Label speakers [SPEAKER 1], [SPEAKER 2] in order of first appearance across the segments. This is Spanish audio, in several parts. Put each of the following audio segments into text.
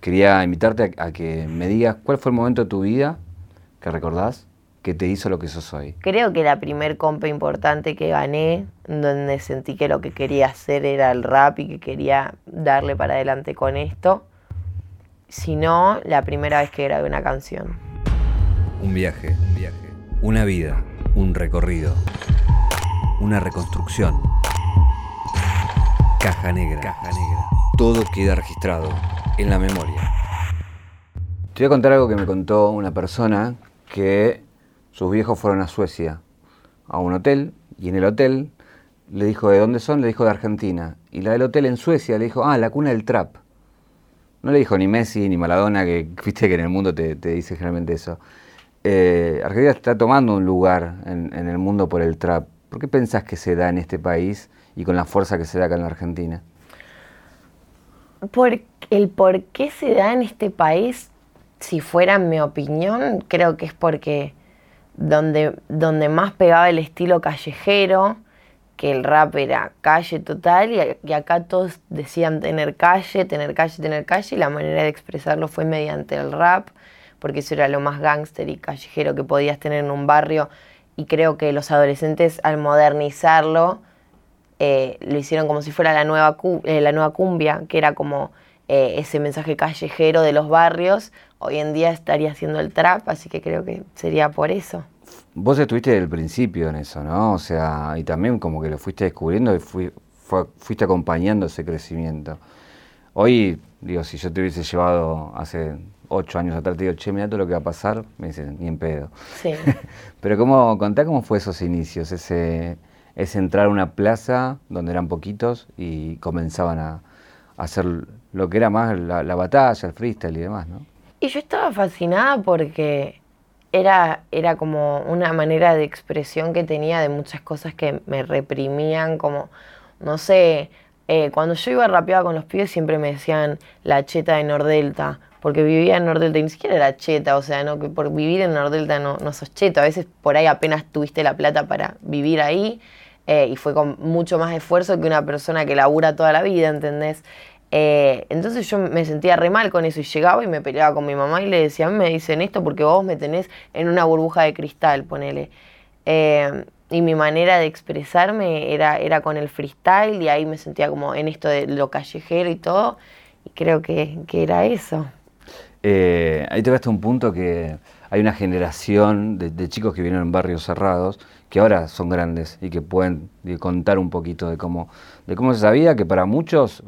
[SPEAKER 1] Quería invitarte a, que me digas cuál fue el momento de tu vida que recordás que te hizo lo que sos hoy.
[SPEAKER 2] Creo que la primer compa importante que gané, donde sentí que lo que quería hacer era el rap y que quería darle para adelante con esto. Si no, la primera vez que grabé una canción.
[SPEAKER 1] Un viaje, un viaje, una vida, un recorrido, una reconstrucción. Caja negra, caja negra. Todo queda registrado en la memoria. Te voy a contar algo que me contó una persona que sus viejos fueron a Suecia, a un hotel, y en el hotel le dijo de dónde son, le dijo de Argentina. Y la del hotel en Suecia le dijo, ah, la cuna del trap. No le dijo ni Messi ni Maladona, que viste que en el mundo te, dice generalmente eso. Eh, Argentina está tomando un lugar en, en, el mundo por el trap. ¿Por qué pensás que se da en este país y con la fuerza que se da acá en la Argentina?
[SPEAKER 2] Por el por qué se da en este país, si fuera mi opinión, creo que es porque donde, donde más pegaba el estilo callejero, que el rap era calle total, y, acá todos decían tener calle, tener calle, tener calle, y la manera de expresarlo fue mediante el rap, porque eso era lo más gángster y callejero que podías tener en un barrio, y creo que los adolescentes al modernizarlo, eh, lo hicieron como si fuera la nueva, eh, la nueva cumbia, que era como eh, ese mensaje callejero de los barrios. Hoy en día estaría haciendo el trap, así que creo que sería por eso.
[SPEAKER 1] Vos estuviste desde el principio en eso, ¿no? O sea, y también como que lo fuiste descubriendo y fuiste acompañando ese crecimiento. Hoy, digo, si yo te hubiese llevado hace ocho años atrás, te digo, che, mira todo lo que va a pasar, me dicen, ni en pedo.
[SPEAKER 2] Sí.
[SPEAKER 1] Pero ¿cómo, contá cómo fue esos inicios, ese, es entrar a una plaza donde eran poquitos y comenzaban a, hacer lo que era más la, batalla, el freestyle y demás, ¿no?
[SPEAKER 2] Y yo estaba fascinada porque era, era como una manera de expresión que tenía de muchas cosas que me reprimían, como, no sé, eh, cuando yo iba rapeada con los pibes siempre me decían la cheta de Nordelta, porque vivía en Nordelta y ni siquiera era cheta, o sea, no que por vivir en Nordelta no, no sos cheta, a veces por ahí apenas tuviste la plata para vivir ahí eh, y fue con mucho más esfuerzo que una persona que labura toda la vida, ¿entendés? Eh, entonces yo me sentía re mal con eso y llegaba y me peleaba con mi mamá y le decía, a mí me dicen esto porque vos me tenés en una burbuja de cristal, ponele. Eh, y mi manera de expresarme era, era con el freestyle y ahí me sentía como en esto de lo callejero y todo. Y creo que, era eso.
[SPEAKER 1] ahí te a un punto que hay una generación de, de chicos que vienen en barrios cerrados que ahora son grandes y que pueden contar un poquito de cómo, de cómo se sabía que para muchos,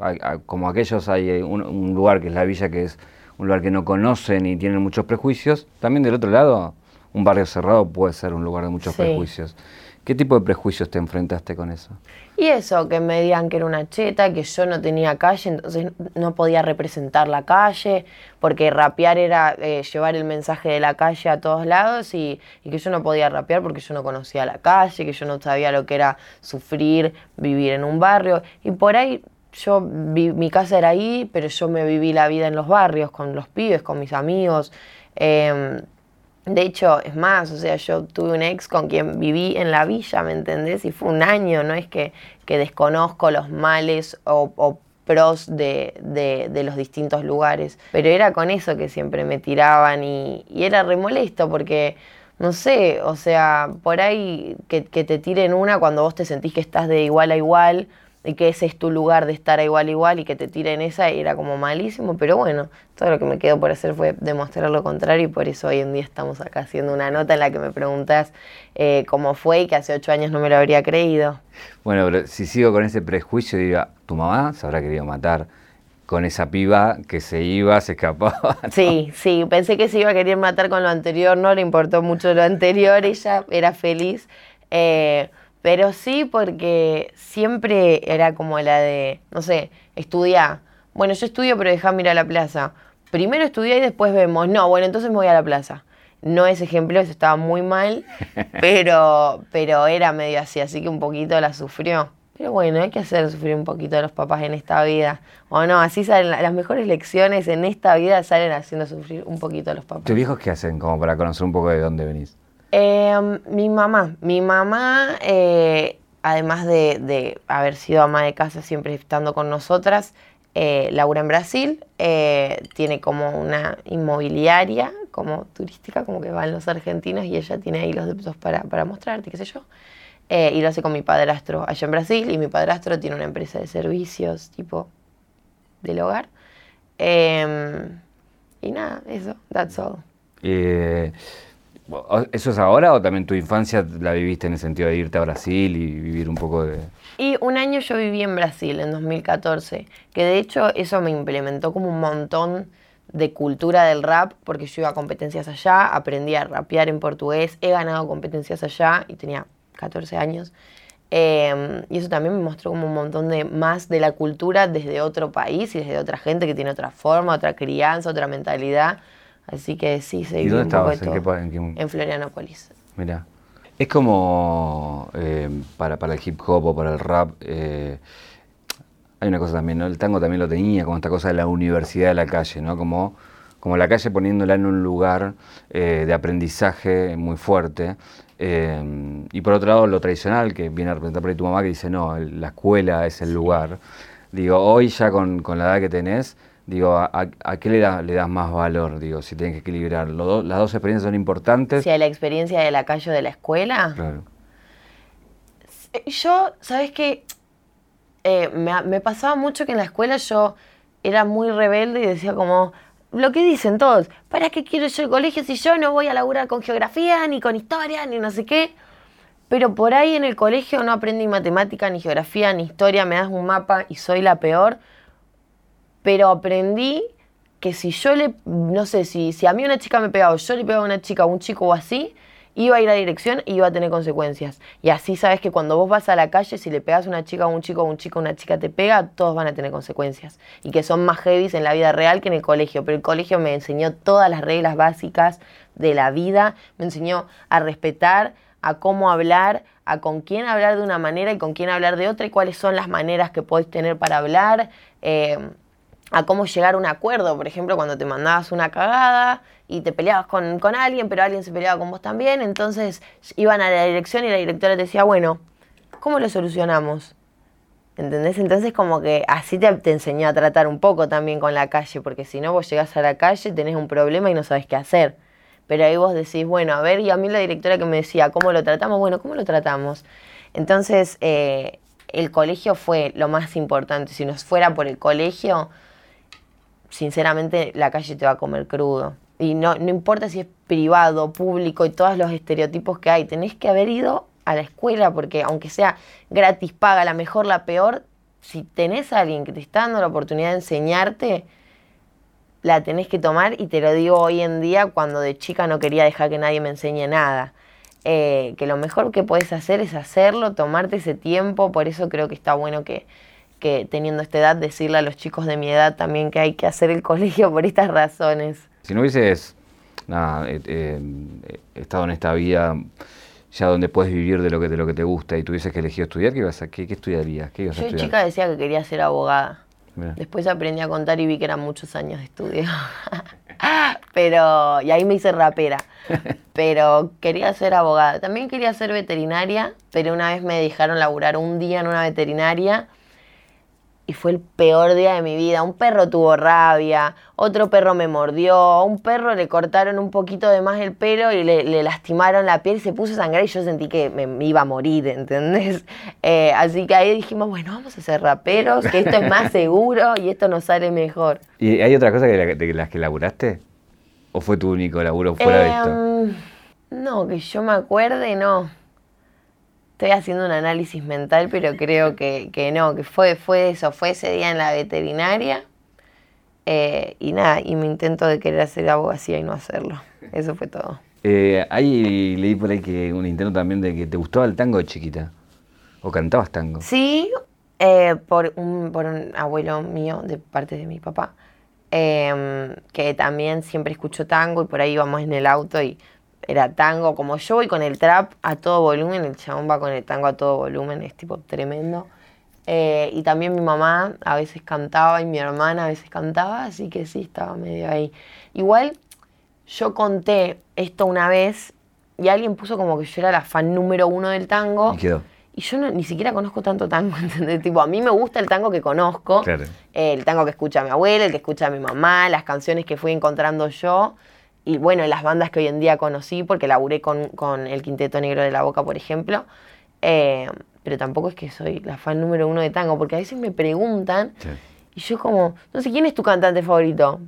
[SPEAKER 1] como aquellos hay un, lugar que es la villa, que es un lugar que no conocen y tienen muchos prejuicios, también del otro lado, un barrio cerrado puede ser un lugar de muchos prejuicios. ¿Qué tipo de prejuicios te enfrentaste con eso?
[SPEAKER 2] Y eso, que me digan que era una cheta, que yo no tenía calle, entonces no podía representar la calle, porque rapear era eh, llevar el mensaje de la calle a todos lados y, que yo no podía rapear porque yo no conocía la calle, que yo no sabía lo que era sufrir, vivir en un barrio. Y por ahí yo, mi casa era ahí, pero yo me viví la vida en los barrios, con los pibes, con mis amigos. Em, de hecho, es más, o sea, yo tuve un ex con quien viví en la villa, ¿me entendés? Y fue un año, no es que, que desconozco los males o, pros de, de, los distintos lugares, pero era con eso que siempre me tiraban y, era remolesto porque, no sé, o sea, por ahí que, que te tiren una cuando vos te sentís que estás de igual a igual, y que ese es tu lugar de estar igual igual y que te tiren esa era como malísimo, pero bueno, todo lo que me quedó por hacer fue demostrar lo contrario y por eso hoy en día estamos acá haciendo una nota en la que me preguntas eh, cómo fue y que hace ocho años no me lo habría creído.
[SPEAKER 1] Bueno, pero si sigo con ese prejuicio, diga, tu mamá se habrá querido matar con esa piba que se iba, se escapaba.
[SPEAKER 2] Sí, sí, pensé que se iba a querer matar con lo anterior, no le importó mucho lo anterior, ella era feliz. Eh, pero sí porque siempre era como la de, no sé, estudiar. Bueno, yo estudio, pero déjame ir a la plaza. Primero estudiar y después vemos. No, bueno, entonces me voy a la plaza. No es ejemplo, eso estaba muy mal, pero, pero era medio así, así que un poquito la sufrió. Pero bueno, hay que hacer sufrir un poquito a los papás en esta vida. O no, así salen las mejores lecciones en esta vida salen haciendo sufrir un poquito a los papás.
[SPEAKER 1] ¿Tus viejos qué hacen como para conocer un poco de dónde venís?
[SPEAKER 2] Em, mi mamá, mi mamá, eh, además de, haber sido ama de casa siempre estando con nosotras, eh, Laura en Brasil, eh, tiene como una inmobiliaria, como turística, como que van los argentinos y ella tiene ahí los depósitos para, para mostrarte, qué sé yo. Eh, y lo hace con mi padrastro allá en Brasil y mi padrastro tiene una empresa de servicios tipo del hogar. Em, y nada, eso, that's all.
[SPEAKER 1] Eh, ¿Eso es ahora o también tu infancia la viviste en el sentido de irte a Brasil y vivir un poco de...
[SPEAKER 2] Y un año yo viví en Brasil, en 2014, que de hecho eso me implementó como un montón de cultura del rap, porque yo iba a competencias allá, aprendí a rapear en portugués, he ganado competencias allá y tenía 14 años. Em, y eso también me mostró como un montón de más de la cultura desde otro país y desde otra gente que tiene otra forma, otra crianza, otra mentalidad. Así que sí, se
[SPEAKER 1] ¿Y dónde
[SPEAKER 2] un poco de
[SPEAKER 1] estabas? ¿En qué en qué-
[SPEAKER 2] En Florianópolis.
[SPEAKER 1] Mira. Es como eh, para, para el hip hop o para el rap. eh, hay una cosa también, ¿no? El tango también lo tenía, como esta cosa de la universidad de la calle, ¿no? Como, como la calle poniéndola en un lugar eh, de aprendizaje muy fuerte. y por otro lado, lo tradicional, que viene a representar por ahí tu mamá, que dice, no, el- la escuela es el lugar. Digo, hoy ya con, con la edad que tenés, digo, ¿a, a- a qué le, da- le das más valor? Digo, si tenés que equilibrar. Do- las dos experiencias son importantes.
[SPEAKER 2] Si hay la experiencia de la calle o de la escuela,
[SPEAKER 1] Claro.
[SPEAKER 2] Yo, ¿sabes qué? Eh, me, me pasaba mucho que en la escuela yo era muy rebelde y decía como, lo que dicen todos, ¿para qué quiero yo el colegio si yo no voy a laburar con geografía, ni con historia, ni no sé qué? Pero por ahí en el colegio no aprendí matemática, ni geografía, ni historia, me das un mapa y soy la peor. Pero aprendí que si yo le, no sé, si, si a mí una chica me pegaba o yo le pegaba a una chica o un chico o así, iba a ir a dirección y iba a tener consecuencias. Y así sabes que cuando vos vas a la calle, si le pegas a una chica o un chico o un chico una chica te pega, todos van a tener consecuencias. Y que son más heavies en la vida real que en el colegio. Pero el colegio me enseñó todas las reglas básicas de la vida, me enseñó a respetar, a cómo hablar, a con quién hablar de una manera y con quién hablar de otra y cuáles son las maneras que podés tener para hablar. eh, a cómo llegar a un acuerdo. Por ejemplo, cuando te mandabas una cagada y te peleabas con, con alguien, pero alguien se peleaba con vos también, entonces iban a la dirección y la directora te decía, bueno, ¿cómo lo solucionamos? ¿Entendés? Entonces como que así te, te enseñó a tratar un poco también con la calle, porque si no vos llegás a la calle, tenés un problema y no sabes qué hacer. Pero ahí vos decís, bueno, a ver, y a mí la directora que me decía, ¿cómo lo tratamos? Bueno, ¿cómo lo tratamos? Entonces, eh, el colegio fue lo más importante. Si nos fuera por el colegio, sinceramente la calle te va a comer crudo. Y no, no importa si es privado, público y todos los estereotipos que hay, tenés que haber ido a la escuela porque aunque sea gratis, paga, la mejor, la peor, si tenés a alguien que te está dando la oportunidad de enseñarte, la tenés que tomar y te lo digo hoy en día cuando de chica no quería dejar que nadie me enseñe nada. Eh, que lo mejor que podés hacer es hacerlo, tomarte ese tiempo, por eso creo que está bueno que, que teniendo esta edad decirle a los chicos de mi edad también que hay que hacer el colegio por estas razones.
[SPEAKER 1] Si no hubieses nada, eh, eh, estado en esta vida ya donde puedes vivir de lo que, de lo que te gusta y tuvieses que elegir estudiar, ¿qué, ibas a, qué, qué estudiarías? ¿Qué ibas a
[SPEAKER 2] Yo
[SPEAKER 1] estudiar?
[SPEAKER 2] chica decía que quería ser abogada.
[SPEAKER 1] Mirá.
[SPEAKER 2] Después aprendí a contar y vi que eran muchos años de estudio. Pero, y ahí me hice rapera. Pero quería ser abogada. También quería ser veterinaria, pero una vez me dejaron laburar un día en una veterinaria y fue el peor día de mi vida. Un perro tuvo rabia, otro perro me mordió, a un perro le cortaron un poquito de más el pelo y le, le lastimaron la piel y se puso a sangrar y yo sentí que me, me iba a morir, ¿entendés? Eh, así que ahí dijimos, bueno, vamos a ser raperos, que esto es más seguro y esto nos sale mejor.
[SPEAKER 1] ¿Y hay otra cosa que la- de las que laburaste? ¿O fue tu único laburo fuera de esto?
[SPEAKER 2] Em, No, que yo me acuerde, no. Estoy haciendo un análisis mental, pero creo que, que no, que fue, fue eso, fue ese día en la veterinaria. eh, y nada, y mi intento de querer hacer abogacía y no hacerlo. Eso fue todo.
[SPEAKER 1] Eh, ahí leí por ahí que un intento también de que te gustaba el tango de chiquita. ¿O cantabas tango?
[SPEAKER 2] Sí, eh, por, un, por un abuelo mío, de parte de mi papá, que también siempre escuchó tango y por ahí íbamos en el auto y era tango. Como yo voy con el trap a todo volumen, el chabón va con el tango a todo volumen, es tipo tremendo. Eh, y también mi mamá a veces cantaba y mi hermana a veces cantaba, así que sí, estaba medio ahí. Igual yo conté esto una vez y alguien puso como que yo era la fan número uno del tango.
[SPEAKER 1] Y quedó.
[SPEAKER 2] Y yo ni siquiera conozco tanto tango, ¿entendés? Tipo, a mí me gusta el tango que conozco, el tango que escucha mi abuela, el que escucha mi mamá, las canciones que fui encontrando yo, y bueno, las bandas que hoy en día conocí, porque laburé con, con el Quinteto Negro de la Boca, por ejemplo. Eh, pero tampoco es que soy la fan número uno de tango, porque a veces me preguntan y yo como, no sé, ¿quién es tu cantante favorito?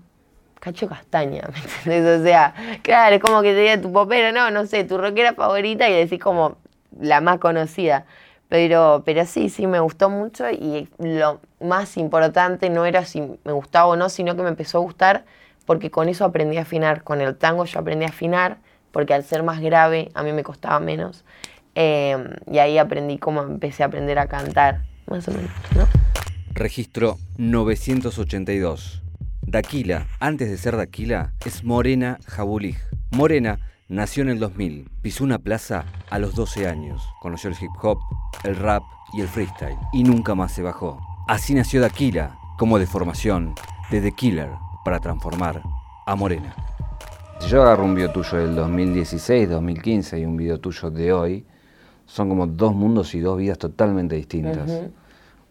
[SPEAKER 2] Cacho Castaña, ¿me entendés? O sea, claro, es como que te diga tu popera, no, no sé, tu rockera favorita y decís como la más conocida. Pero, pero sí, sí, me gustó mucho y lo más importante no era si me gustaba o no, sino que me empezó a gustar porque con eso aprendí a afinar. Con el tango yo aprendí a afinar porque al ser más grave a mí me costaba menos. Em, y ahí aprendí cómo empecé a aprender a cantar, más o menos, ¿no?
[SPEAKER 1] Registro 982. Daquila, antes de ser Daquila, es Morena Jabulig. Morena nació en el 2000, pisó una plaza a los 12 años, conoció el hip hop, el rap y el freestyle, y nunca más se bajó. Así nació Daquila, como de formación, de The Killer, para transformar a Morena. Si yo agarro un video tuyo del 2016, 2015 y un video tuyo de hoy, son como dos mundos y dos vidas totalmente distintas.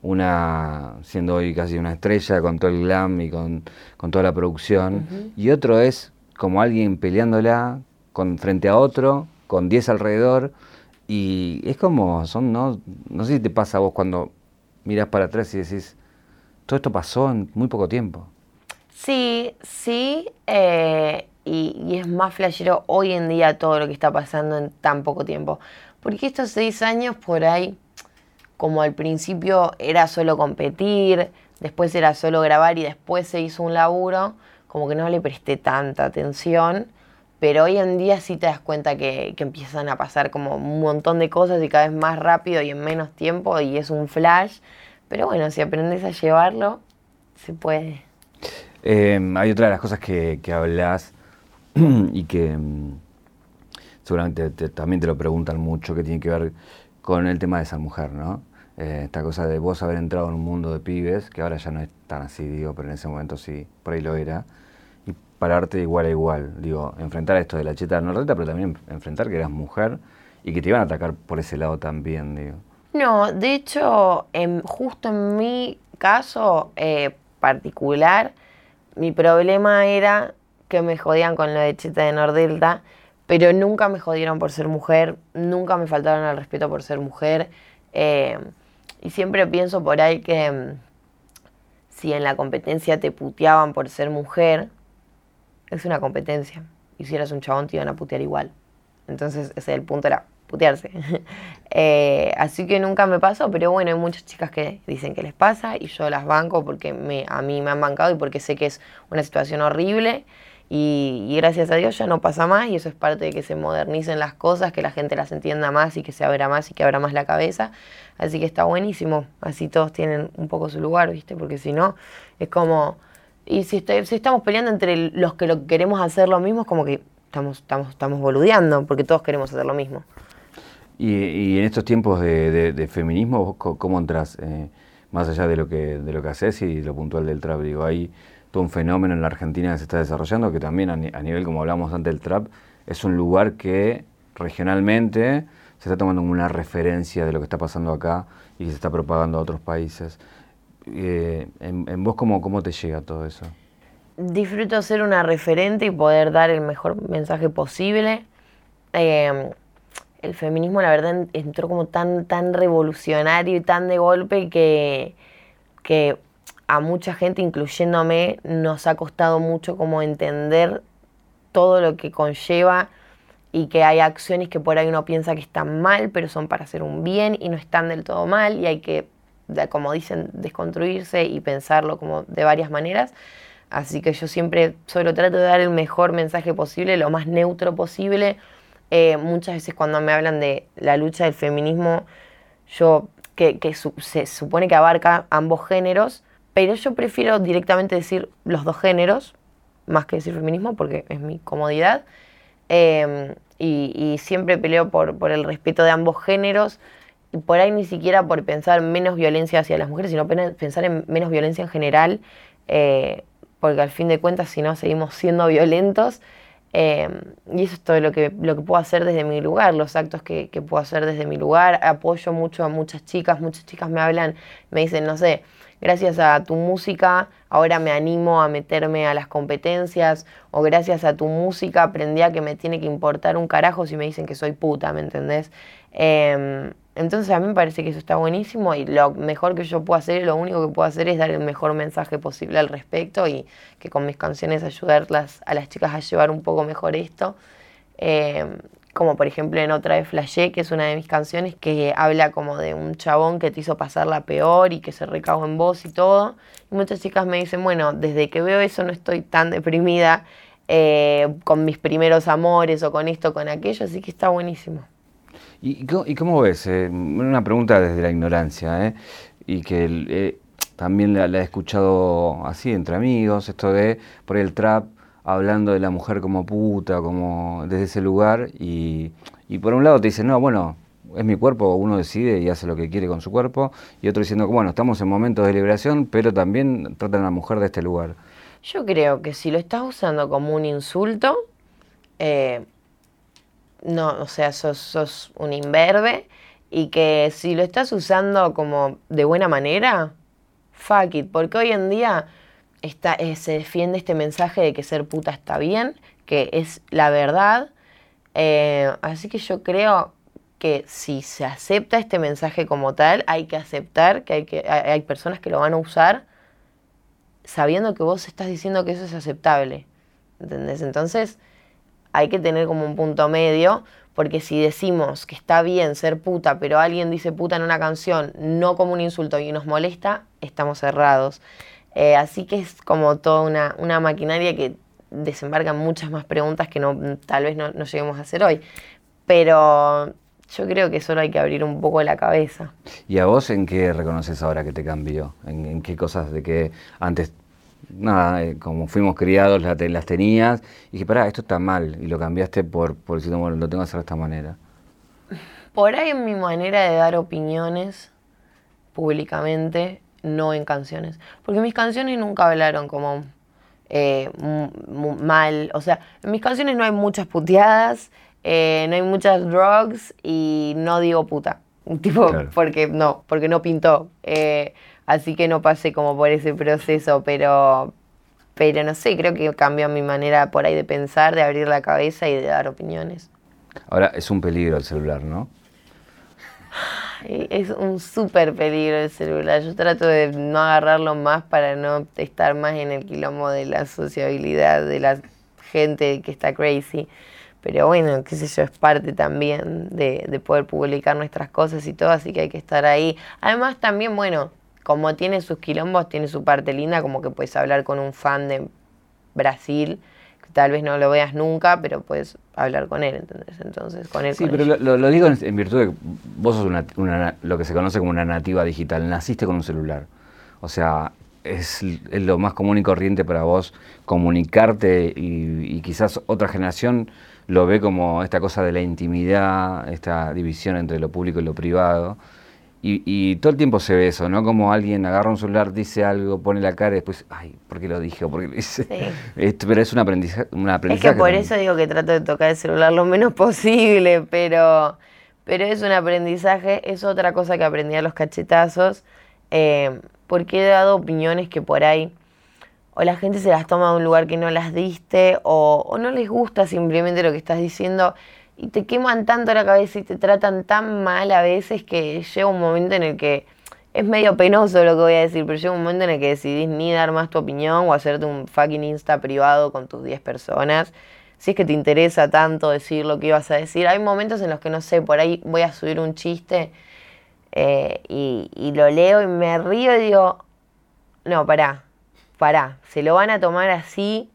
[SPEAKER 1] Una siendo hoy casi una estrella con todo el glam y con, toda la producción, y otro es como alguien peleándola con, frente a otro, con 10 alrededor, y es como, son, no, no sé si te pasa a vos cuando miras para atrás y decís, todo esto pasó en muy poco tiempo.
[SPEAKER 2] Sí, sí, eh, y, y, es más flashero hoy en día todo lo que está pasando en tan poco tiempo. Porque estos seis años por ahí, como al principio era solo competir, después era solo grabar y después se hizo un laburo, como que no le presté tanta atención. Pero hoy en día sí te das cuenta que, empiezan a pasar como un montón de cosas y cada vez más rápido y en menos tiempo y es un flash. Pero bueno, si aprendes a llevarlo, se puede.
[SPEAKER 1] Em, hay otra de las cosas que, que hablas y que em, seguramente también te lo preguntan mucho, que tiene que ver con el tema de esa mujer, ¿no? Eh, esta cosa de vos haber entrado en un mundo de pibes, que ahora ya no es tan así, digo, pero en ese momento sí, por ahí lo era, y pararte igual a igual, digo, enfrentar esto de la cheta nordeta, pero también enfrentar que eras mujer y que te iban a atacar por ese lado también, digo.
[SPEAKER 2] No, de hecho, justo en mi caso eh, particular, mi problema era que me jodían con la de cheta de Nordelta, pero nunca me jodieron por ser mujer, nunca me faltaron al respeto por ser mujer. Eh, y siempre pienso por ahí que mm, si en la competencia te puteaban por ser mujer, es una competencia. Y si eras un chabón te iban a putear igual. Entonces ese el punto, era Eh, así que nunca me pasó, pero bueno, hay muchas chicas que dicen que les pasa y yo las banco porque me, a mí me han bancado y porque sé que es una situación horrible. Y, gracias a Dios ya no pasa más y eso es parte de que se modernicen las cosas, que la gente las entienda más y que se abra más y que abra más la cabeza. Así que está buenísimo, así todos tienen un poco su lugar, ¿viste? Porque si no, es como... Y si, si estamos peleando entre los que lo queremos hacer lo mismo, es como que estamos, estamos, estamos boludeando, porque todos queremos hacer lo mismo.
[SPEAKER 1] Y, en estos tiempos de, feminismo, ¿cómo entras? Eh, más allá de lo que de lo que haces y lo puntual del trap, digo, ahí todo un fenómeno en la Argentina que se está desarrollando, que también a, nivel, como hablamos antes del trap, es un lugar que regionalmente se está tomando como una referencia de lo que está pasando acá y se está propagando a otros países. Eh, en, vos, cómo, ¿cómo te llega todo eso?
[SPEAKER 2] Disfruto ser una referente y poder dar el mejor mensaje posible. Em, el feminismo, la verdad, entró como tan, tan revolucionario y tan de golpe que, que a mucha gente, incluyéndome, nos ha costado mucho como entender todo lo que conlleva y que hay acciones que por ahí uno piensa que están mal, pero son para hacer un bien y no están del todo mal y hay que, como dicen, desconstruirse y pensarlo como de varias maneras. Así que yo siempre solo trato de dar el mejor mensaje posible, lo más neutro posible. Eh, muchas veces cuando me hablan de la lucha del feminismo, yo que, se supone que abarca ambos géneros, pero yo prefiero directamente decir los dos géneros, más que decir feminismo, porque es mi comodidad. Em, y, siempre peleo por, por, el respeto de ambos géneros. Y por ahí ni siquiera por pensar menos violencia hacia las mujeres, sino pensar en menos violencia en general. Eh, porque al fin de cuentas, si no, seguimos siendo violentos. Eh, y eso es todo lo que, lo que puedo hacer desde mi lugar, los actos que, que, puedo hacer desde mi lugar. Apoyo mucho a muchas chicas, muchas chicas me hablan, me dicen, no sé, gracias a tu música ahora me animo a meterme a las competencias o gracias a tu música aprendí a que me tiene que importar un carajo si me dicen que soy puta, ¿me entendés? Em, entonces a mí me parece que eso está buenísimo y lo mejor que yo puedo hacer, lo único que puedo hacer es dar el mejor mensaje posible al respecto y que con mis canciones ayudarlas a las chicas a llevar un poco mejor esto. Em, como por ejemplo en otra de Flashé, que es una de mis canciones, que habla como de un chabón que te hizo pasar la peor y que se recagó en vos y todo. Y muchas chicas me dicen, bueno, desde que veo eso no estoy tan deprimida eh, con mis primeros amores o con esto, con aquello, así que está buenísimo.
[SPEAKER 1] ¿Y, cómo ves? Eh, una pregunta desde la ignorancia, ¿eh? y que eh, también la, he escuchado así entre amigos, esto de por el trap hablando de la mujer como puta, como desde ese lugar, y, y por un lado te dicen, no, bueno, es mi cuerpo, uno decide y hace lo que quiere con su cuerpo, y otro diciendo, bueno, estamos en momentos de liberación, pero también tratan a la mujer de este lugar.
[SPEAKER 2] Yo creo que si lo estás usando como un insulto, eh, no, o sea, sos, un imberbe y que si lo estás usando como de buena manera, fuck it, porque hoy en día está, eh, se defiende este mensaje de que ser puta está bien, que es la verdad, eh, así que yo creo que si se acepta este mensaje como tal, hay que aceptar que hay, que, hay personas que lo van a usar sabiendo que vos estás diciendo que eso es aceptable, ¿entendés? Entonces hay que tener como un punto medio, porque si decimos que está bien ser puta, pero alguien dice puta en una canción, no como un insulto y nos molesta, estamos cerrados. Eh, así que es como toda una, una, maquinaria que desembarca muchas más preguntas que no, tal vez no, lleguemos a hacer hoy. Pero yo creo que solo hay que abrir un poco la cabeza.
[SPEAKER 1] ¿Y a vos en qué reconoces ahora que te cambió? ¿En, en qué cosas de que antes nada, eh, como fuimos criados, las, las tenías, y dije, pará, esto está mal, y lo cambiaste por, por decir, bueno, lo tengo que hacer de esta manera.
[SPEAKER 2] Por ahí en mi manera de dar opiniones públicamente, no en canciones. Porque mis canciones nunca hablaron como eh, mal. O sea, en mis canciones no hay muchas puteadas, eh, no hay muchas drugs y no digo puta. Tipo, porque no, porque no pintó. Así que no pasé como por ese proceso, pero, pero no sé, creo que cambió mi manera por ahí de pensar, de abrir la cabeza y de dar opiniones.
[SPEAKER 1] Ahora es un peligro el celular, ¿no?
[SPEAKER 2] Es un súper peligro el celular. Yo trato de no agarrarlo más para no estar más en el quilombo de la sociabilidad de la gente que está crazy. Pero bueno, qué sé yo, es parte también de, de poder publicar nuestras cosas y todo, así que hay que estar ahí. Además también, bueno, como tiene sus quilombos, tiene su parte linda, como que puedes hablar con un fan de Brasil, que tal vez no lo veas nunca, pero puedes hablar con él, ¿entendés? Entonces, con él.
[SPEAKER 1] Sí, pero lo, digo en, virtud de que vos sos una, lo que se conoce como una nativa digital, naciste con un celular. O sea, es, lo más común y corriente para vos comunicarte y, y quizás otra generación lo ve como esta cosa de la intimidad, esta división entre lo público y lo privado. Y, todo el tiempo se ve eso, ¿no? Como alguien agarra un celular, dice algo, pone la cara y después, ay, ¿por qué lo dije? ¿Por qué lo hice? pero es un aprendizaje, Es
[SPEAKER 2] que por eso digo que trato de tocar el celular lo menos posible, pero, pero es un aprendizaje, es otra cosa que aprendí a los cachetazos, eh, porque he dado opiniones que por ahí o la gente se las toma de un lugar que no las diste, o, o no les gusta simplemente lo que estás diciendo y te queman tanto la cabeza y te tratan tan mal a veces que llega un momento en el que es medio penoso lo que voy a decir, pero llega un momento en el que decidís ni dar más tu opinión o hacerte un fucking Insta privado con tus 10 personas. Si es que te interesa tanto decir lo que ibas a decir. Hay momentos en los que no sé, por ahí voy a subir un chiste eh, y, y lo leo y me río y digo, no, pará, pará, se lo van a tomar así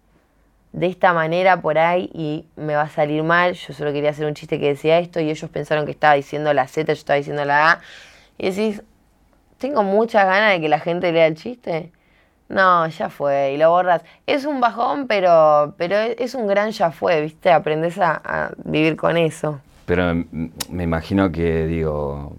[SPEAKER 2] de esta manera por ahí y me va a salir mal. Yo solo quería hacer un chiste que decía esto y ellos pensaron que estaba diciendo la Z, yo estaba diciendo la A. Y decís, tengo muchas ganas de que la gente lea el chiste. No, ya fue, y lo borras. Es un bajón, pero, pero es un gran ya fue, ¿viste? Aprendes a, vivir con eso.
[SPEAKER 1] Pero me, imagino que, digo,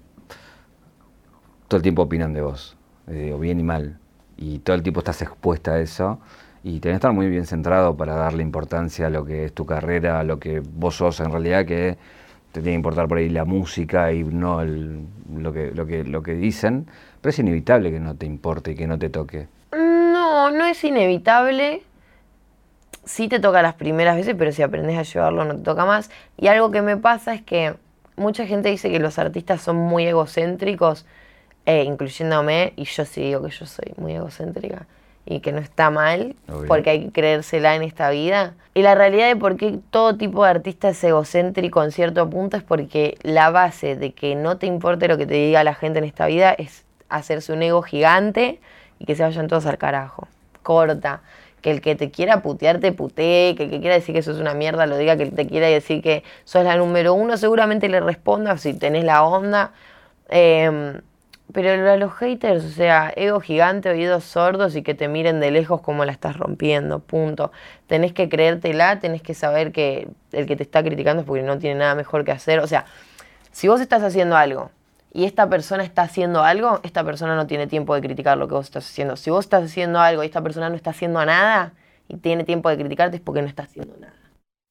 [SPEAKER 1] todo el tiempo opinan de vos, digo, bien y mal, y todo el tiempo estás expuesta a eso. Y tenés que estar muy bien centrado para darle importancia a lo que es tu carrera, a lo que vos sos en realidad, que te tiene que importar por ahí la música y no lo, que, lo, que, lo que dicen, pero es inevitable que no te importe y que no te toque.
[SPEAKER 2] No, no es inevitable. Sí te toca las primeras veces, pero si aprendes a llevarlo no te toca más. Y algo que me pasa es que mucha gente dice que los artistas son muy egocéntricos, eh, incluyéndome, y yo sí digo que yo soy muy egocéntrica y que no está mal, porque hay que creérsela en esta vida. Y la realidad de por qué todo tipo de artista es egocéntrico en cierto punto es porque la base de que no te importe lo que te diga la gente en esta vida es hacerse un ego gigante y que se vayan todos al carajo. Corta. Que el que te quiera putear te putee, que el que quiera decir que sos una mierda lo diga, que el que te quiera decir que sos la número uno seguramente le responda si tenés la onda. Eh, pero a los haters, o sea, ego gigante, oídos sordos y que te miren de lejos como la estás rompiendo, punto. Tenés que creértela, tenés que saber que el que te está criticando es porque no tiene nada mejor que hacer. O sea, si vos estás haciendo algo y esta persona está haciendo algo, esta persona no tiene tiempo de criticar lo que vos estás haciendo. Si vos estás haciendo algo y esta persona no está haciendo nada y tiene tiempo de criticarte es porque no está haciendo nada.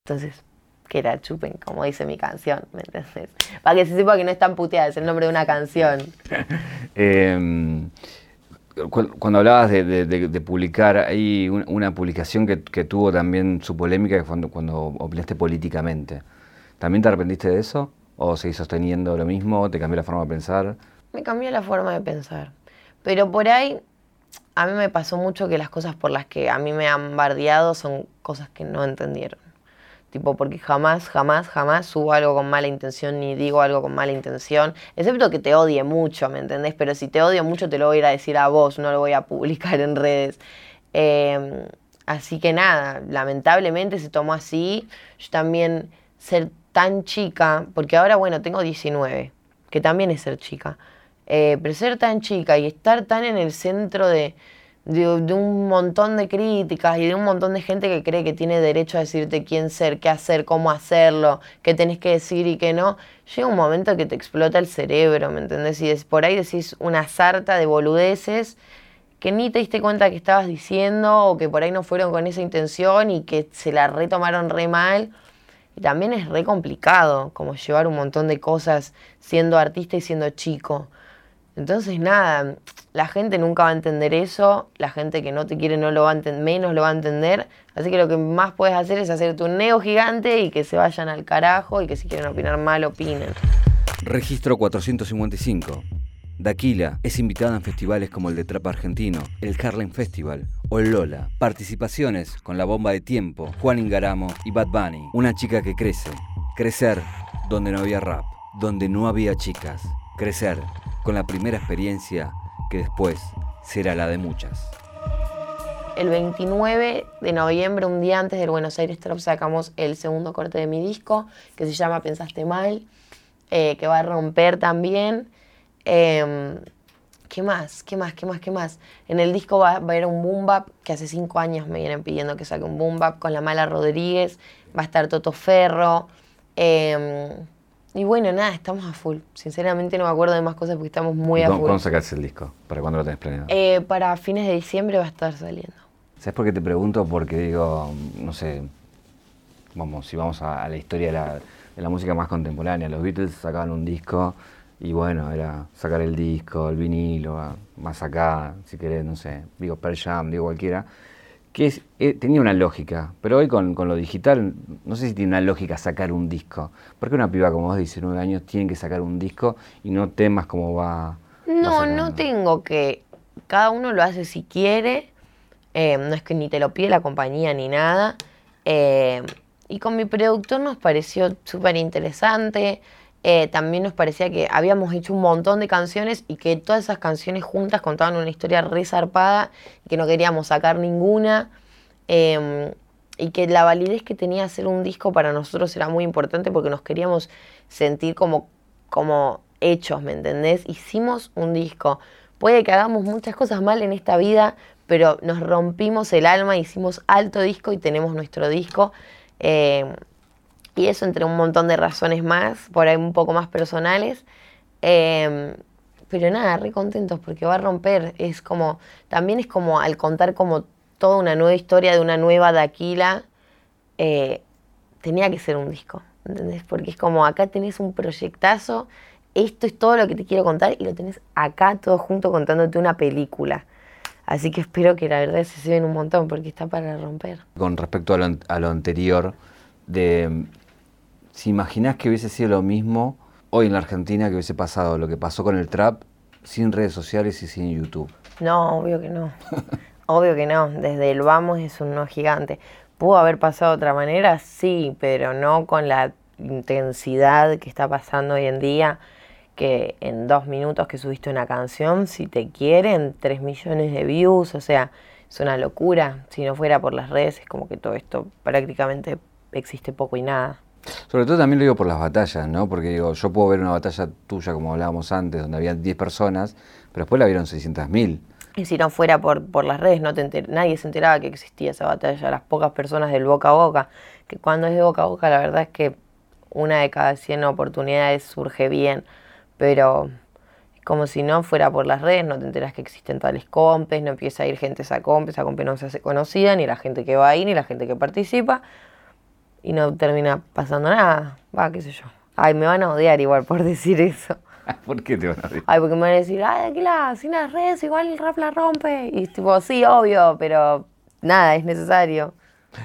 [SPEAKER 2] Entonces, que la chupen, como dice mi canción, ¿me entiendes? Para que se sepa que no es tan puteada, es el nombre de una canción.
[SPEAKER 1] Em, cuando hablabas de, publicar, hay una publicación que, tuvo también su polémica, que cuando, cuando opinaste políticamente. ¿También te arrepentiste de eso? ¿O seguís sosteniendo lo mismo? ¿Te cambió la forma de pensar?
[SPEAKER 2] Me cambió la forma de pensar. Pero por ahí, a mí me pasó mucho que las cosas por las que a mí me han bardeado son cosas que no entendieron. Tipo, porque jamás, jamás, jamás subo algo con mala intención ni digo algo con mala intención. Excepto que te odie mucho, ¿me entendés? Pero si te odio mucho te lo voy a ir a decir a vos, no lo voy a publicar en redes. Em, así que nada, lamentablemente se tomó así. Yo también ser tan chica, porque ahora, bueno, tengo 19, que también es ser chica. Eh, pero ser tan chica y estar tan en el centro de, de, un montón de críticas y de un montón de gente que cree que tiene derecho a decirte quién ser, qué hacer, cómo hacerlo, qué tenés que decir y qué no, llega un momento que te explota el cerebro, ¿me entendés? Y por ahí decís una sarta de boludeces que ni te diste cuenta que estabas diciendo o que por ahí no fueron con esa intención y que se la retomaron re mal. Y también es re complicado como llevar un montón de cosas siendo artista y siendo chico. Entonces, nada, la gente nunca va a entender eso, la gente que no te quiere no lo va a menos lo va a entender, así que lo que más puedes hacer es hacerte un neo gigante y que se vayan al carajo y que si quieren opinar mal, opinen.
[SPEAKER 1] Registro 455. Daquila es invitada en festivales como el de Trap Argentino, el Harlem Festival o el Lola. Participaciones con La Bomba de Tiempo, Juan Ingaramo y Bad Bunny. Una chica que crece. Crecer donde no había rap, donde no había chicas. Crecer con la primera experiencia que después será la de muchas.
[SPEAKER 2] El 29 de noviembre, un día antes del Buenos Aires Trop, sacamos el segundo corte de mi disco, que se llama Pensaste Mal, eh, que va a romper también. Em, ¿Qué más? ¿Qué más? ¿Qué más? ¿Qué más? En el disco va, a haber un boom que hace cinco años me vienen pidiendo que saque un boom bap con la mala Rodríguez. Va a estar Toto Ferro. Em, y bueno, nada, estamos a full. Sinceramente no me acuerdo de más cosas porque estamos muy a full.
[SPEAKER 1] ¿Cuándo sacaste el disco? ¿Para cuándo lo tenés planeado?
[SPEAKER 2] Eh, para fines de diciembre va a estar saliendo.
[SPEAKER 1] ¿Sabes por qué te pregunto? Porque digo, no sé, vamos, si vamos a, la historia de la, música más contemporánea, los Beatles sacaban un disco y bueno, era sacar el disco, el vinilo, más acá, si querés, no sé, digo Pearl Jam, digo cualquiera que eh, tenía una lógica, pero hoy con, lo digital no sé si tiene una lógica sacar un disco. Porque una piba como vos de 19 años tiene que sacar un disco y no temas cómo va.
[SPEAKER 2] No, no tengo que. Cada uno lo hace si quiere. Eh, no es que ni te lo pide la compañía ni nada. Eh, y con mi productor nos pareció súper interesante. También nos parecía que habíamos hecho un montón de canciones y que todas esas canciones juntas contaban una historia resarpada y que no queríamos sacar ninguna. Em, y que la validez que tenía hacer un disco para nosotros era muy importante porque nos queríamos sentir como, como hechos, ¿me entendés? Hicimos un disco. Puede que hagamos muchas cosas mal en esta vida, pero nos rompimos el alma, hicimos alto disco y tenemos nuestro disco. Em, y eso entre un montón de razones más, por ahí un poco más personales. Em, pero nada, re contentos porque va a romper. Es como, también es como al contar como toda una nueva historia de una nueva Daquila, eh, tenía que ser un disco, ¿entendés? Porque es como acá tenés un proyectazo, esto es todo lo que te quiero contar y lo tenés acá todo junto contándote una película. Así que espero que la verdad se lleven un montón porque está para romper.
[SPEAKER 1] Con respecto a lo, a lo anterior, de si imaginás que hubiese sido lo mismo hoy en la Argentina que hubiese pasado lo que pasó con el trap sin redes sociales y sin YouTube.
[SPEAKER 2] No, obvio que no. obvio que no. Desde el vamos es un no gigante. ¿Pudo haber pasado de otra manera? Sí, pero no con la intensidad que está pasando hoy en día, que en dos minutos que subiste una canción, si te quieren, tres millones de views, o sea, es una locura. Si no fuera por las redes, es como que todo esto prácticamente existe poco y nada.
[SPEAKER 1] Sobre todo también lo digo por las batallas, ¿no? Porque digo, yo puedo ver una batalla tuya, como hablábamos antes, donde había 10 personas, pero después la vieron 600.000.
[SPEAKER 2] Y si no fuera por, por las redes, no te nadie se enteraba que existía esa batalla, las pocas personas del boca a boca, que cuando es de boca a boca la verdad es que una de cada 100 oportunidades surge bien, pero como si no fuera por las redes, no te enteras que existen tales compes, no empieza a ir gente a esa comp, esa comp no se hace conocida, ni la gente que va ahí, ni la gente que participa, y no termina pasando nada. Va, qué sé yo. Ay, me van a odiar igual por decir eso.
[SPEAKER 1] ¿Por qué te van a odiar?
[SPEAKER 2] Ay, porque me van a decir, ay, aquí la, sin las redes igual el rap la rompe. Y tipo, sí, obvio, pero nada, es necesario.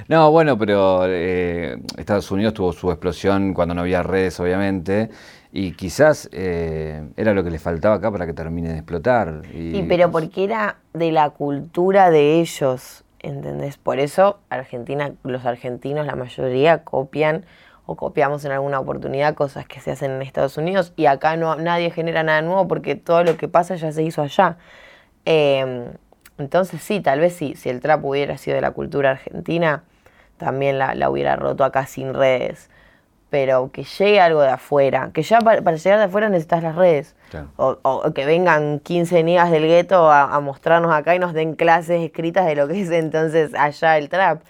[SPEAKER 1] No, bueno, pero eh, Estados Unidos tuvo su explosión cuando no había redes, obviamente, y quizás eh, era lo que les faltaba acá para que termine de explotar.
[SPEAKER 2] Y, y pero porque era de la cultura de ellos. ¿Entendés? Por eso Argentina, los argentinos, la mayoría copian o copiamos en alguna oportunidad cosas que se hacen en Estados Unidos y acá no nadie genera nada nuevo porque todo lo que pasa ya se hizo allá. Em, entonces sí, tal vez sí, si el trap hubiera sido de la cultura argentina, también la, la hubiera roto acá sin redes pero que llegue algo de afuera, que ya para, llegar de afuera necesitas las redes, o, que vengan 15 niggas del gueto a, mostrarnos acá y nos den clases escritas de lo que es entonces allá el trap.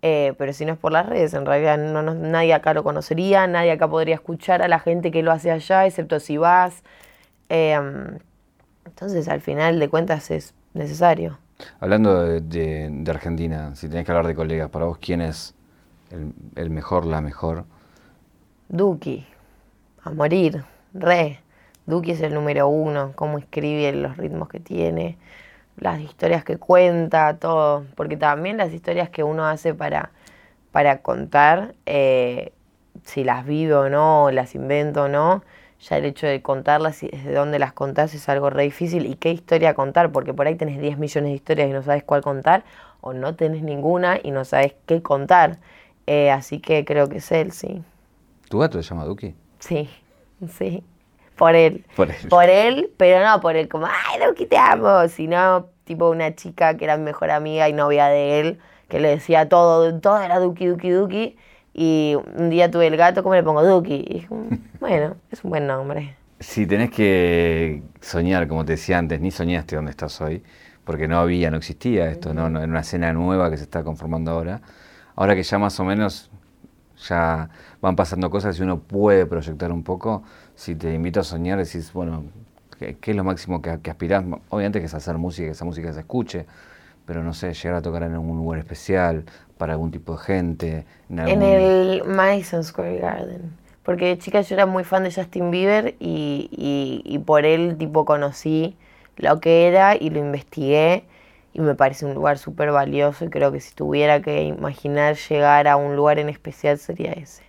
[SPEAKER 2] Eh, pero si no es por las redes, en realidad no, nadie acá lo conocería, nadie acá podría escuchar a la gente que lo hace allá, excepto si vas. Em, entonces, al final de cuentas es necesario.
[SPEAKER 1] Hablando de, Argentina, si tenés que hablar de colegas, para vos, ¿quién es el, el mejor, la mejor?
[SPEAKER 2] Duki, a morir, re. Duki es el número uno, cómo escribe, los ritmos que tiene, las historias que cuenta, todo. Porque también las historias que uno hace para, para contar, eh, si las vive o no, las invento o no, ya el hecho de contarlas y desde dónde las contás es algo re difícil. ¿Y qué historia contar? Porque por ahí tenés 10 millones de historias y no sabes cuál contar, o no tenés ninguna y no sabes qué contar. Eh, así que creo que es él, sí.
[SPEAKER 1] ¿Tu gato se llama Duki?
[SPEAKER 2] Sí, sí. Por él.
[SPEAKER 1] Por él.
[SPEAKER 2] Por él, pero no por él como, ay, Duki, te amo. Sino tipo una chica que era mi mejor amiga y novia de él, que le decía todo, todo era Duki, Duki, Duki. Y un día tuve el gato, ¿cómo le pongo Duki? Y bueno, es un buen nombre.
[SPEAKER 1] Si tenés que soñar, como te decía antes, ni soñaste dónde estás hoy, porque no había, no existía esto, ¿no? Era una escena nueva que se está conformando ahora. Ahora que ya más o menos ya van pasando cosas y uno puede proyectar un poco, si te invito a soñar, decís, bueno, ¿qué, es lo máximo que, que, aspirás? Obviamente que es hacer música, que esa música se escuche, pero no sé, llegar a tocar en algún lugar especial, para algún tipo de gente.
[SPEAKER 2] En, el Madison Square Garden. Porque de chica yo era muy fan de Justin Bieber y, y, y por él tipo conocí lo que era y lo investigué y me parece un lugar súper valioso y creo que si tuviera que imaginar llegar a un lugar en especial sería ese.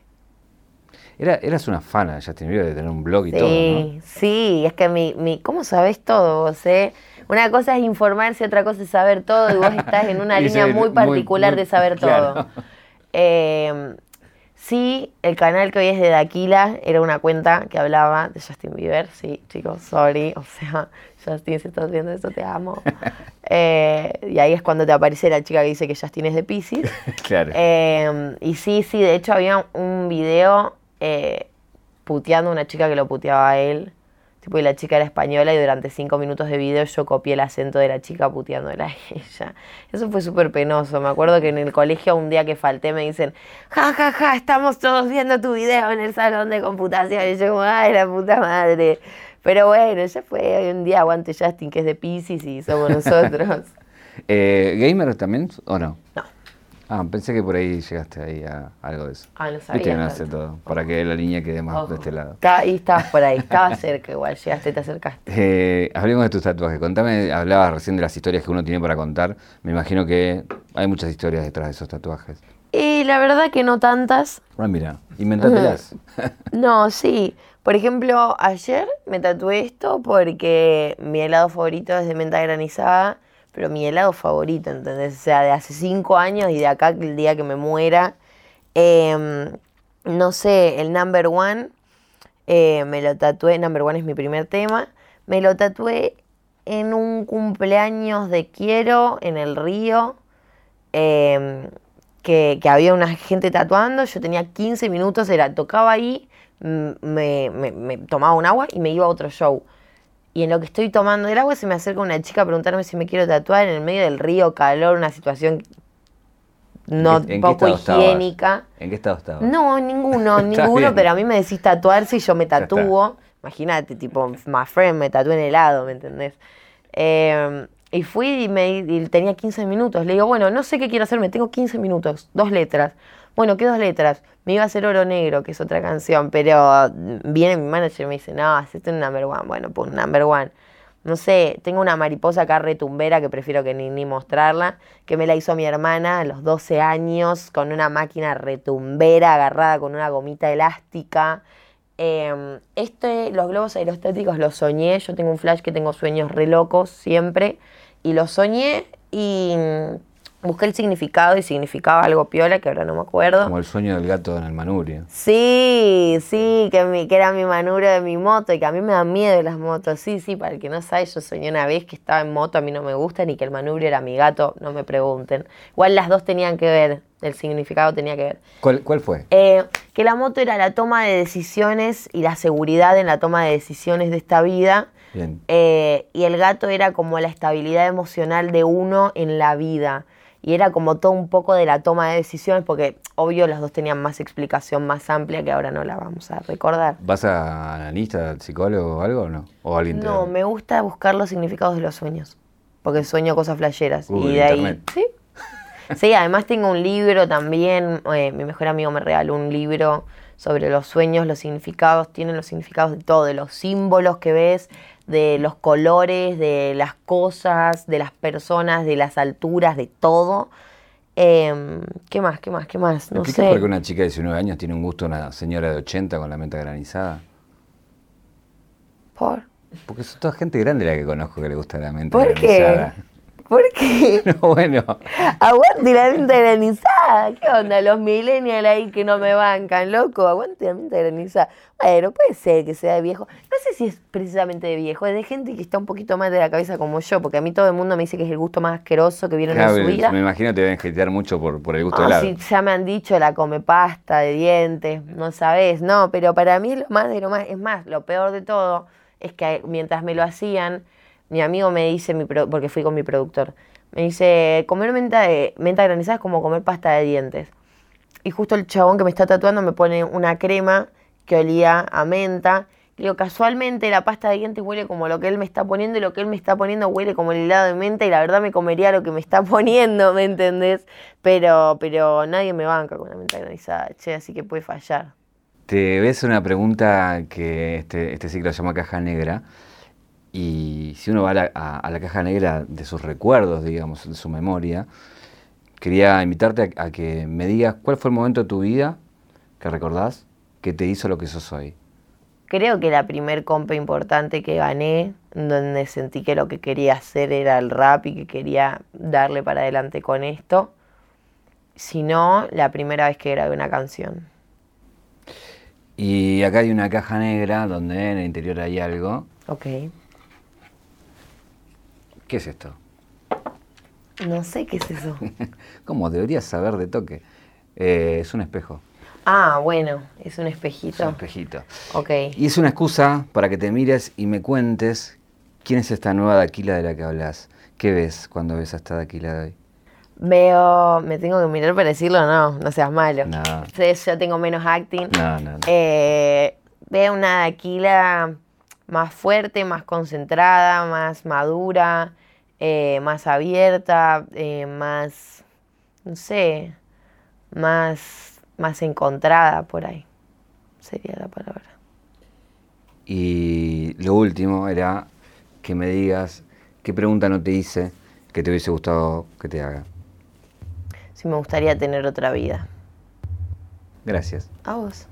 [SPEAKER 1] Era, eras una fana ya Justin de tener un blog y todo, ¿no?
[SPEAKER 2] Sí, es que mi, mi, ¿cómo sabes todo vos, eh? Una cosa es informarse, otra cosa es saber todo y vos estás en una línea muy particular de saber todo. Eh, Sí, el canal que hoy es de Daquila era una cuenta que hablaba de Justin Bieber. Sí, chicos, sorry. O sea, Justin, si estás viendo eso, te amo. Eh, y ahí es cuando te aparece la chica que dice que Justin es de Pisces.
[SPEAKER 1] claro.
[SPEAKER 2] Eh, y sí, sí, de hecho había un video eh, puteando a una chica que lo puteaba a él. Tipo, y la chica era española y durante cinco minutos de video yo copié el acento de la chica puteándola a ella. Eso fue súper penoso. Me acuerdo que en el colegio un día que falté me dicen, ja, ja, ja, estamos todos viendo tu video en el salón de computación. Y yo como, ay, la puta madre. Pero bueno, ya fue hoy un día aguante Justin, que es de Pisces y somos nosotros.
[SPEAKER 1] Eh, ¿Gamer también o no?
[SPEAKER 2] No.
[SPEAKER 1] Ah, pensé que por ahí llegaste ahí a algo de eso.
[SPEAKER 2] Ah, no
[SPEAKER 1] Viste
[SPEAKER 2] sabía.
[SPEAKER 1] no hace todo, para que la línea quede más
[SPEAKER 2] Ojo.
[SPEAKER 1] de este lado.
[SPEAKER 2] Ahí estabas por ahí, estabas cerca igual, llegaste, te acercaste.
[SPEAKER 1] Eh, hablemos de tus tatuajes. Contame, hablabas recién de las historias que uno tiene para contar. Me imagino que hay muchas historias detrás de esos tatuajes.
[SPEAKER 2] Y la verdad que no tantas.
[SPEAKER 1] Ah, mira, inventátelas.
[SPEAKER 2] No, sí. Por ejemplo, ayer me tatué esto porque mi helado favorito es de menta granizada, pero mi helado favorito, ¿entendés? O sea, de hace cinco años y de acá el día que me muera. Em, no sé, el number one, eh, me lo tatué, number one es mi primer tema, me lo tatué en un cumpleaños de Quiero en el río. em, que, que había una gente tatuando, yo tenía 15 minutos, era, tocaba ahí, me- me tomaba un agua y me iba a otro show. Y en lo que estoy tomando el agua se me acerca una chica a preguntarme si me quiero tatuar en el medio del río, calor, una situación no
[SPEAKER 1] ¿En qué- en qué
[SPEAKER 2] poco
[SPEAKER 1] estabas?
[SPEAKER 2] higiénica.
[SPEAKER 1] ¿En qué estado estabas?
[SPEAKER 2] No, ninguno, ninguno,
[SPEAKER 1] bien.
[SPEAKER 2] pero a mí me decís tatuarse y yo me tatúo. Imagínate, tipo, my friend me tatué en helado, ¿me entendés? Eh, y fui y, me, y tenía 15 minutos. Le digo, bueno, no sé qué quiero hacerme, tengo 15 minutos, dos letras. Bueno, ¿qué dos letras? Me iba a hacer Oro Negro, que es otra canción, pero viene mi manager y me dice, no, hacete un number one. Bueno, pues number one. No sé, tengo una mariposa acá retumbera que prefiero que ni, mostrarla, que me la hizo mi hermana a los 12 años con una máquina retumbera agarrada con una gomita elástica. Eh, este, los globos aerostáticos los soñé, yo tengo un flash que tengo sueños re locos siempre, y los soñé y mm, busqué el significado y significaba algo piola que ahora no me acuerdo.
[SPEAKER 1] Como el sueño del gato en el manubrio.
[SPEAKER 2] Sí, sí, que, mi- que era mi manubrio de mi moto y que a mí me da miedo las motos. Sí, sí, para el que no sabe, yo soñé una vez que estaba en moto, a mí no me gustan y que el manubrio era mi gato, no me pregunten. Igual las dos tenían que ver, el significado tenía que ver.
[SPEAKER 1] ¿Cuál, cuál fue?
[SPEAKER 2] Eh, que la moto era la toma de decisiones y la seguridad en la toma de decisiones de esta vida.
[SPEAKER 1] Bien.
[SPEAKER 2] Eh, y el gato era como la estabilidad emocional de uno en la vida. Y era como todo un poco de la toma de decisiones, porque obvio los dos tenían más explicación más amplia que ahora no la vamos a recordar.
[SPEAKER 1] ¿Vas a analista, al psicólogo o algo o no? ¿O alguien te-
[SPEAKER 2] No, me gusta buscar los significados de los sueños, porque sueño cosas flasheras. Y de ahí, sí. Sí, además tengo un libro también, eh, mi mejor amigo me regaló un libro sobre los sueños, los significados, tienen los significados de todo, de los símbolos que ves, de los colores, de las cosas, de las personas, de las alturas, de todo. Em, ¿Qué más? ¿Qué más? ¿Qué más?
[SPEAKER 1] ¿Me
[SPEAKER 2] No sé.
[SPEAKER 1] por qué una chica de 19 años tiene un gusto a una señora de 80 con la menta granizada?
[SPEAKER 2] ¿Por?
[SPEAKER 1] Porque es toda gente grande la que conozco que le gusta la menta
[SPEAKER 2] ¿Por
[SPEAKER 1] granizada.
[SPEAKER 2] ¿Por qué?
[SPEAKER 1] No, bueno.
[SPEAKER 2] Aguante la menta granizada. ¿Qué onda? Los millennials ahí que no me bancan, loco. Aguante la menta granizada. Bueno, puede ser que sea de viejo. No sé si es precisamente de viejo, es de gente que está un poquito más de la cabeza como yo, porque a mí todo el mundo me dice que es el gusto más asqueroso que vieron
[SPEAKER 1] Claro,
[SPEAKER 2] en su vida.
[SPEAKER 1] me imagino que te deben hatear mucho por, por el gusto
[SPEAKER 2] Ah,
[SPEAKER 1] del helado.
[SPEAKER 2] sí, ya me han dicho la come pasta de dientes, no sabes, no, pero para mí lo más de lo más, es más, lo peor de todo es que mientras me lo hacían, mi amigo me dice, mi pro- porque fui con mi productor, me dice, comer menta, menta granizada es como comer pasta de dientes. Y justo el chabón que me está tatuando me pone una crema que olía a menta. Y digo, casualmente la pasta de dientes huele como lo que él me está poniendo y lo que él me está poniendo huele como el helado de menta y la verdad me comería lo que me está poniendo, ¿me entendés? Pero, pero nadie me banca con la menta granizada, che, así que puede fallar.
[SPEAKER 1] Te ves una pregunta que este, este ciclo se llama Caja Negra. Y si uno va a la, a- a la caja negra de sus recuerdos, digamos, de su memoria, quería invitarte a, a que me digas cuál fue el momento de tu vida que recordás que te hizo lo que sos hoy.
[SPEAKER 2] Creo que la primer compa importante que gané, donde sentí que lo que quería hacer era el rap y que quería darle para adelante con esto, si no, la primera vez que grabé una canción.
[SPEAKER 1] Y acá hay una caja negra donde en el interior hay algo.
[SPEAKER 2] Ok.
[SPEAKER 1] ¿Qué es esto?
[SPEAKER 2] No sé qué es eso.
[SPEAKER 1] ¿Cómo? Deberías saber de toque. Eh, es un espejo.
[SPEAKER 2] Ah, bueno, es un
[SPEAKER 1] Es un
[SPEAKER 2] espejito.
[SPEAKER 1] espejito.
[SPEAKER 2] Ok.
[SPEAKER 1] Y es una excusa para que te mires y me cuentes quién es esta nueva Daquila de la que hablas. ¿Qué ves cuando ves a esta Daquila de hoy?
[SPEAKER 2] Veo, me tengo que mirar para decirlo, no, no seas malo.
[SPEAKER 1] No.
[SPEAKER 2] Yo tengo menos acting.
[SPEAKER 1] No, no, no.
[SPEAKER 2] Eh, veo una Aquila más fuerte, más concentrada, más madura, eh, más abierta, eh, más, no sé, más, más encontrada por ahí, sería la palabra.
[SPEAKER 1] Y lo último era que me digas qué pregunta no te hice que te hubiese gustado que te haga.
[SPEAKER 2] Si me gustaría tener otra vida.
[SPEAKER 1] Gracias.
[SPEAKER 2] A vos.